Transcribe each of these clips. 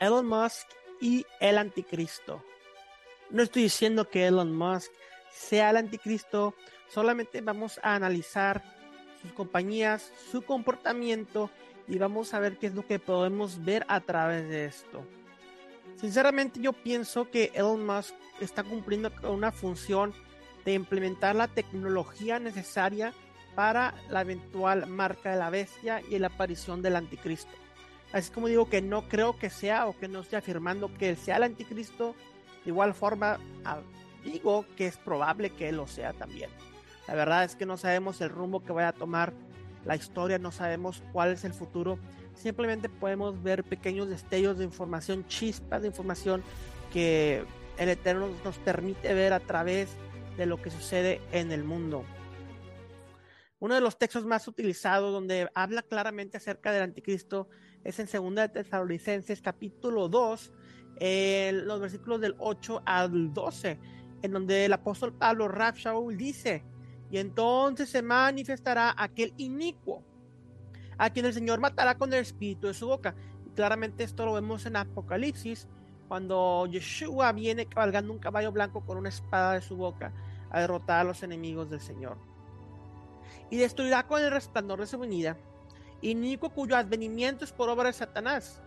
Elon Musk y el anticristo. No estoy diciendo que Elon Musk sea el anticristo, solamente vamos a analizar sus compañías, su comportamiento y vamos a ver qué es lo que podemos ver a través de esto. Sinceramente yo pienso que Elon Musk está cumpliendo con una función de implementar la tecnología necesaria para la eventual marca de la bestia y la aparición del anticristo. Así como digo que no creo que sea o que no esté afirmando que él sea el anticristo, de igual forma ah, digo que es probable que él lo sea también. La verdad es que no sabemos el rumbo que vaya a tomar la historia, no sabemos cuál es el futuro. Simplemente podemos ver pequeños destellos de información, chispas de información que el Eterno nos permite ver a través de lo que sucede en el mundo. Uno de los textos más utilizados donde habla claramente acerca del anticristo es en 2 de Tesalonicenses capítulo 2, en los versículos del 8 al 12, en donde el apóstol Pablo Rab dice, y entonces se manifestará aquel inicuo, a quien el Señor matará con el espíritu de su boca. Y claramente esto lo vemos en Apocalipsis, cuando Yeshua viene cabalgando un caballo blanco con una espada de su boca a derrotar a los enemigos del Señor. Y destruirá con el resplandor de su venida, inicuo cuyo advenimiento es por obra de Satanás,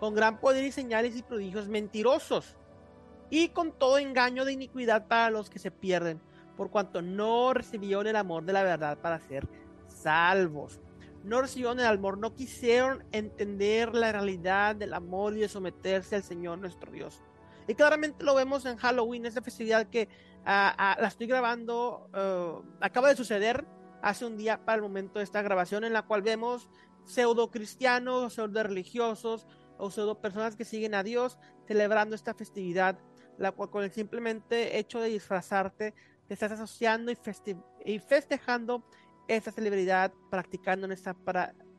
con gran poder y señales y prodigios mentirosos, y con todo engaño de iniquidad para los que se pierden por cuanto no recibieron el amor de la verdad para ser salvos. No recibieron el amor, no quisieron entender la realidad del amor y de someterse al Señor nuestro Dios. Y claramente lo vemos en Halloween, esa festividad que ah, la estoy grabando, uh, acaba de suceder hace un día para el momento de esta grabación, en la cual vemos pseudo cristianos, pseudo religiosos o pseudo personas que siguen a Dios celebrando esta festividad, la cual con el simplemente hecho de disfrazarte te estás asociando y, festejando esta celebridad, practicando esta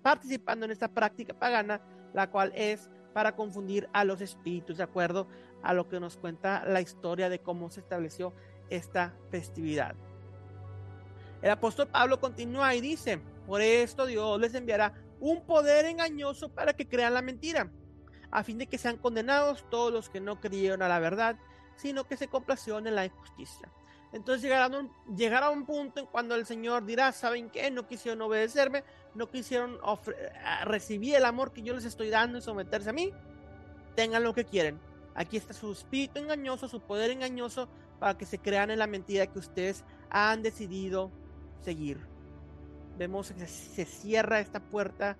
participando en esta práctica pagana, la cual es para confundir a los espíritus, de acuerdo a lo que nos cuenta la historia de cómo se estableció esta festividad. El apóstol Pablo continúa y dice, por esto Dios les enviará un poder engañoso para que crean la mentira, a fin de que sean condenados todos los que no creyeron a la verdad, sino que se complacieron en la injusticia. Entonces llegará, a un punto en cuando el Señor dirá, ¿saben qué? No quisieron obedecerme, no quisieron recibir el amor que yo les estoy dando y someterse a mí. Tengan lo que quieren. Aquí está su espíritu engañoso, su poder engañoso, para que se crean en la mentira que ustedes han decidido seguir. Vemos que se cierra esta puerta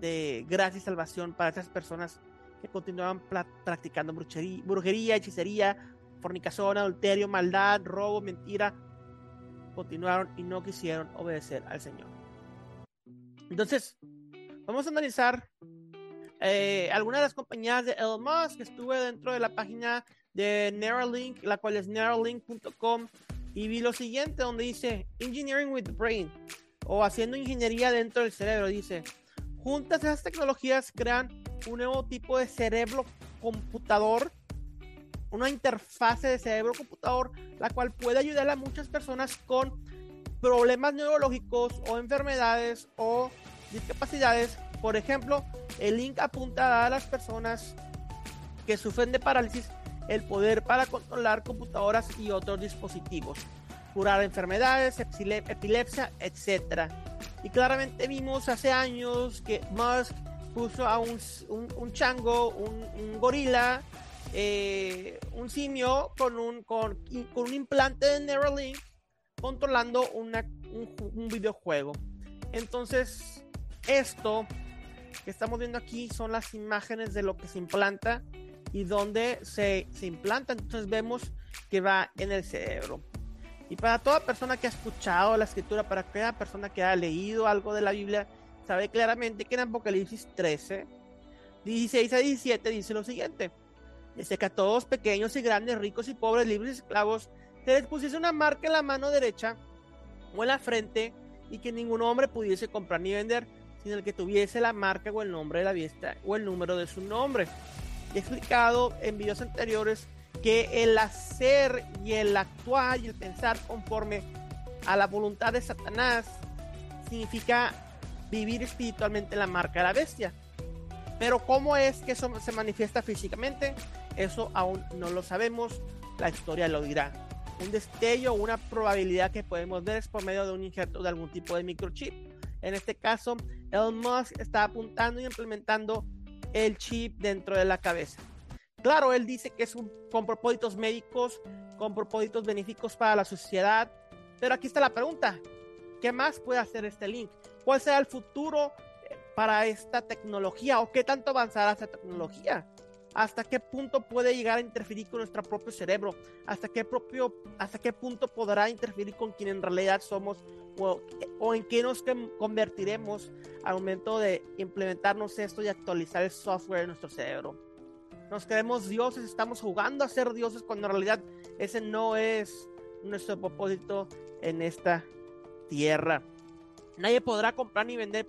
de gracia y salvación para esas personas que continúan practicando brujería, hechicería, fornicación, adulterio, maldad, robo, mentira, continuaron y no quisieron obedecer al Señor. Entonces, vamos a analizar eh, algunas de las compañías de Elon Musk que estuve dentro de la página de Neuralink, la cual es neuralink.com, y vi lo siguiente donde dice Engineering with the Brain o haciendo ingeniería dentro del cerebro. Dice, juntas esas tecnologías crean un nuevo tipo de cerebro computador una interfase de cerebro-computador, la cual puede ayudar a muchas personas con problemas neurológicos o enfermedades o discapacidades. Por ejemplo, el link apunta a las personas que sufren de parálisis el poder para controlar computadoras y otros dispositivos, curar enfermedades, epilepsia, etc. Y claramente vimos hace años que Musk puso a un, chango, un gorila, eh, un simio con un, con, un implante de Neuralink controlando una, un, videojuego. Entonces, esto que estamos viendo aquí son las imágenes de lo que se implanta y donde se, se implanta. Entonces vemos que va en el cerebro. Y para toda persona que ha escuchado la escritura, para cada persona que ha leído algo de la Biblia, sabe claramente que en Apocalipsis 13, 16 a 17 dice lo siguiente. Dice que a todos, pequeños y grandes, ricos y pobres, libres y esclavos, se les pusiese una marca en la mano derecha o en la frente y que ningún hombre pudiese comprar ni vender, sino el que tuviese la marca o el nombre de la vista o el número de su nombre. He explicado en videos anteriores que el hacer y el actuar y el pensar conforme a la voluntad de Satanás significa vivir espiritualmente la marca de la bestia. Pero cómo es que eso se manifiesta físicamente, eso aún no lo sabemos, la historia lo dirá. Un destello, una probabilidad que podemos ver es por medio de un injerto de algún tipo de microchip. En este caso, Elon Musk está apuntando y implementando el chip dentro de la cabeza. Claro, él dice que es con propósitos médicos, con propósitos benéficos para la sociedad, pero aquí está la pregunta, ¿qué más puede hacer este link? ¿Cuál será el futuro eh, para esta tecnología o qué tanto avanzará esta tecnología? ¿Hasta qué punto puede llegar a interferir con nuestro propio cerebro? ¿Hasta qué, propio, hasta qué punto podrá interferir con quien en realidad somos o, en qué nos convertiremos al momento de implementarnos esto y actualizar el software de nuestro cerebro? nos creemos dioses, estamos jugando a ser dioses cuando en realidad ese no es nuestro propósito en esta tierra. Nadie podrá comprar ni vender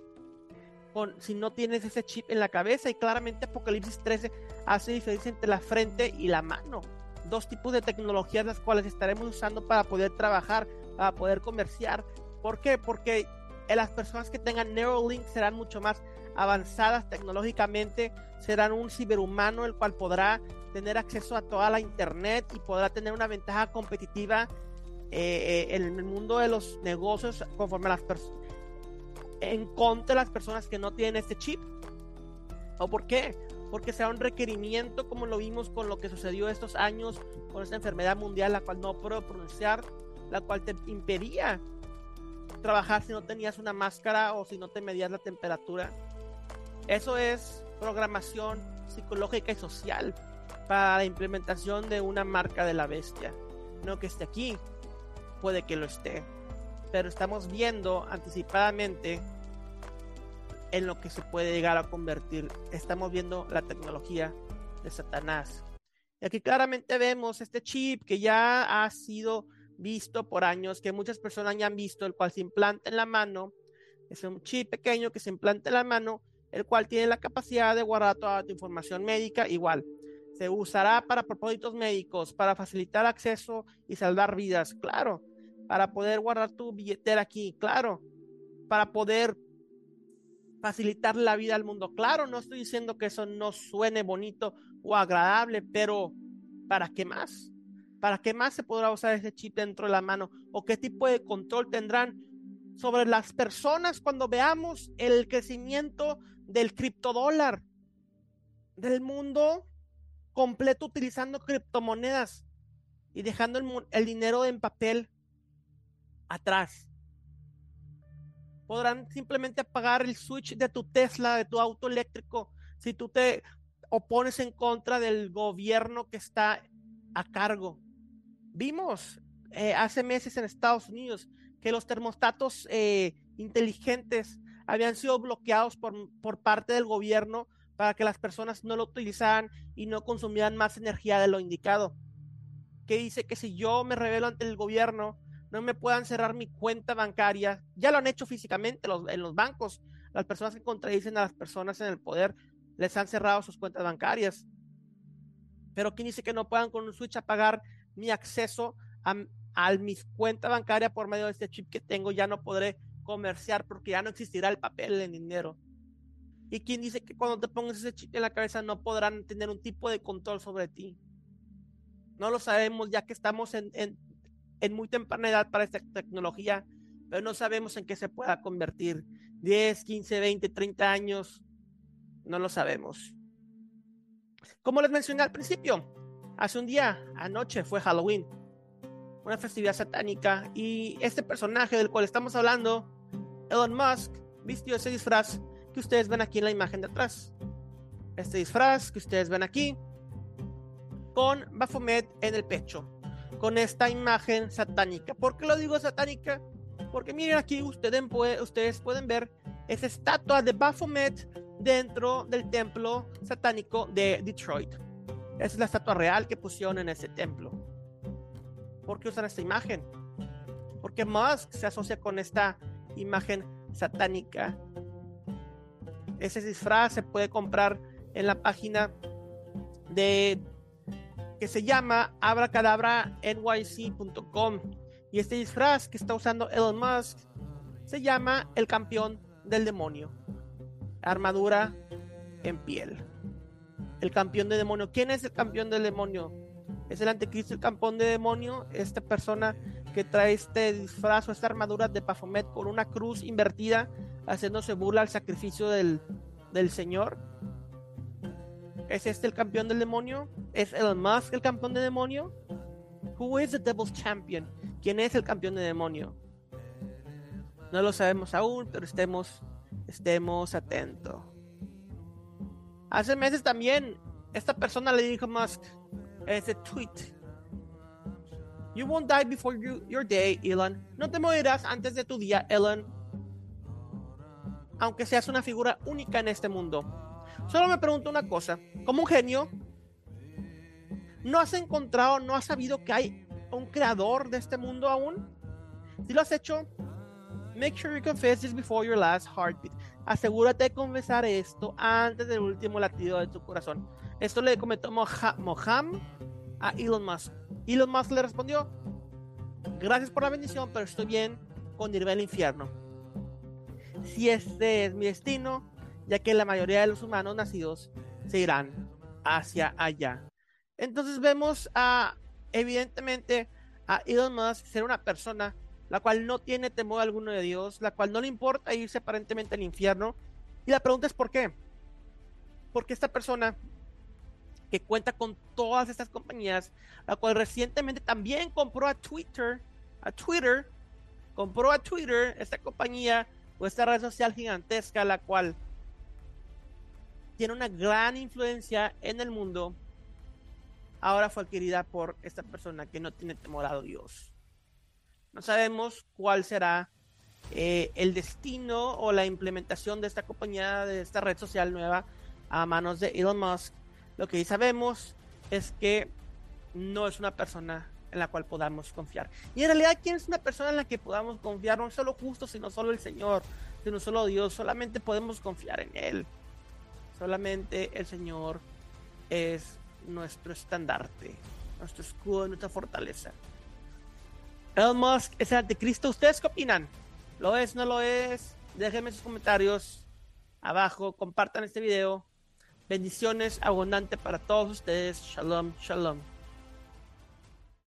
con, si no tienes ese chip en la cabeza y claramente Apocalipsis 13 hace diferencia entre la frente y la mano. Dos tipos de tecnologías las cuales estaremos usando para poder trabajar, para poder comerciar. ¿Por qué? Porque las personas que tengan Neuralink serán mucho más avanzadas tecnológicamente, serán un ciberhumano el cual podrá tener acceso a toda la internet y podrá tener una ventaja competitiva eh, eh, en el mundo de los negocios conforme las personas en contra de las personas que no tienen este chip. ¿O por qué? Porque será un requerimiento como lo vimos con lo que sucedió estos años con esta enfermedad mundial, la cual no puedo pronunciar, la cual te impedía trabajar si no tenías una máscara o si no te medías la temperatura. Eso es programación psicológica y social para la implementación de una marca de la bestia. No que esté aquí, puede que lo esté, pero estamos viendo anticipadamente en lo que se puede llegar a convertir. Estamos viendo la tecnología de Satanás. Y aquí claramente vemos este chip que ya ha sido visto por años, que muchas personas ya han visto, el cual se implanta en la mano. Es un chip pequeño que se implanta en la mano, el cual tiene la capacidad de guardar toda tu información médica igual. Se usará para propósitos médicos, para facilitar acceso y salvar vidas, claro. Para poder guardar tu billetera aquí, claro. Para poder facilitar la vida al mundo, claro. No estoy diciendo que eso no suene bonito o agradable, pero ¿para qué más? ¿Para qué más se podrá usar ese chip dentro de la mano? ¿O qué tipo de control tendrán sobre las personas cuando veamos el crecimiento del criptodólar, del mundo completo utilizando criptomonedas y dejando el, dinero en papel atrás? Podrán simplemente apagar el switch de tu Tesla, de tu auto eléctrico, si tú te opones en contra del gobierno que está a cargo. Vimos eh, hace meses en Estados Unidos que los termostatos eh, inteligentes habían sido bloqueados por, por parte del gobierno para que las personas no lo utilizaran y no consumieran más energía de lo indicado. Que dice que si yo me revelo ante el gobierno, no me puedan cerrar mi cuenta bancaria. Ya lo han hecho físicamente los, en los bancos. Las personas que contradicen a las personas en el poder les han cerrado sus cuentas bancarias. Pero ¿quién dice que no puedan con un switch apagar mi acceso a, mis cuentas bancarias por medio de este chip que tengo, ya no podré comerciar porque ya no existirá el papel, el dinero. ¿Y quién dice que cuando te pongas ese chip en la cabeza no podrán tener un tipo de control sobre ti? No lo sabemos ya que estamos en, en, en muy temprana edad para esta tecnología, pero no sabemos en qué se pueda convertir. 10, 15, 20, 30 años, no lo sabemos. Como les mencioné al principio, Hace un día, anoche, fue Halloween, una festividad satánica, y este personaje del cual estamos hablando, Elon Musk, vistió ese disfraz que ustedes ven aquí en la imagen de atrás. Este disfraz que ustedes ven aquí, con Baphomet en el pecho, con esta imagen satánica. ¿Por qué lo digo satánica? Porque miren aquí, ustedes, pueden ver esa estatua de Baphomet dentro del templo satánico de Detroit. Es la estatua real que pusieron en ese templo. ¿Por qué usan esta imagen? Porque Musk se asocia con esta imagen satánica. Ese disfraz se puede comprar en la página de que se llama abracadabra.nyc.com y este disfraz que está usando Elon Musk se llama el campeón del demonio. Armadura en piel. El campeón de demonio. ¿Quién es el campeón del demonio? Es el anticristo, el campeón de demonio. Esta persona que trae este disfraz o esta armadura de Pafomet con una cruz invertida, haciéndose burla al sacrificio del, del Señor. ¿Es este el campeón del demonio? ¿Es Elon Musk el campeón de demonio? Who is the devil's champion? ¿Quién es el campeón de demonio? No lo sabemos aún, pero estemos, estemos atentos. Hace meses también esta persona le dijo a Musk ese tweet. You won't die before your day, Elon. No te morirás antes de tu día, Elon. Aunque seas una figura única en este mundo. Solo me pregunto una cosa. Como un genio, ¿no has encontrado, no has sabido que hay un creador de este mundo aún? Si lo has hecho, make sure you confess this before your last heartbeat. Asegúrate de confesar esto antes del último latido de tu corazón. Esto le comentó Moham a Elon Musk. Elon Musk le respondió, gracias por la bendición, pero estoy bien con irme al infierno. Si este es mi destino, ya que la mayoría de los humanos nacidos se irán hacia allá. Entonces vemos a, evidentemente, a Elon Musk ser una persona la cual no tiene temor alguno de Dios, la cual no le importa irse aparentemente al infierno. Y la pregunta es ¿por qué? Porque esta persona que cuenta con todas estas compañías, la cual recientemente también compró a Twitter, a Twitter, compró a Twitter, esta compañía o esta red social gigantesca, la cual tiene una gran influencia en el mundo, ahora fue adquirida por esta persona que no tiene temor a Dios. No sabemos cuál será eh, el destino o la implementación de esta compañía, de esta red social nueva a manos de Elon Musk. Lo que sabemos es que no es una persona en la cual podamos confiar. Y en realidad, ¿quién es una persona en la que podamos confiar? No solo justo, sino solo el Señor, sino solo Dios. Solamente podemos confiar en Él. Solamente el Señor es nuestro estandarte, nuestro escudo, nuestra fortaleza. Elon Musk es el anticristo. ¿Ustedes qué opinan? ¿Lo es? ¿No lo es? Déjenme sus comentarios abajo. Compartan este video. Bendiciones abundantes para todos ustedes. Shalom, shalom.